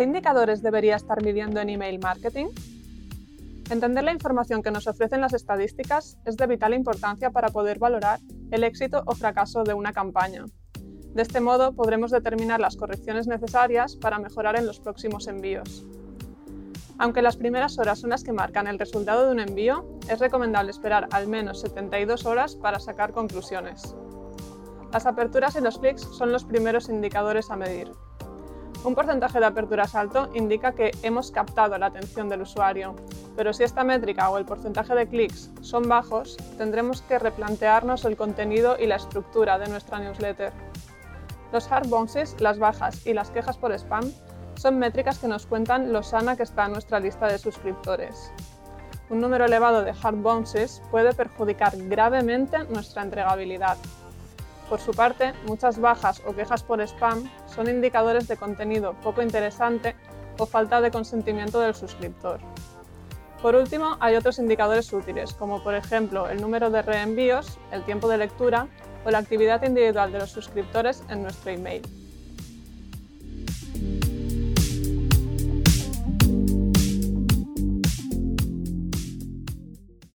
¿Qué indicadores debería estar midiendo en email marketing? Entender la información que nos ofrecen las estadísticas es de vital importancia para poder valorar el éxito o fracaso de una campaña. De este modo podremos determinar las correcciones necesarias para mejorar en los próximos envíos. Aunque las primeras horas son las que marcan el resultado de un envío, es recomendable esperar al menos 72 horas para sacar conclusiones. Las aperturas y los clics son los primeros indicadores a medir. Un porcentaje de aperturas alto indica que hemos captado la atención del usuario, pero si esta métrica o el porcentaje de clics son bajos, tendremos que replantearnos el contenido y la estructura de nuestra newsletter. Los hard bounces, las bajas y las quejas por spam son métricas que nos cuentan lo sana que está nuestra lista de suscriptores. Un número elevado de hard bounces puede perjudicar gravemente nuestra entregabilidad. Por su parte, muchas bajas o quejas por spam son indicadores de contenido poco interesante o falta de consentimiento del suscriptor. Por último, hay otros indicadores útiles, como por ejemplo el número de reenvíos, el tiempo de lectura o la actividad individual de los suscriptores en nuestro email.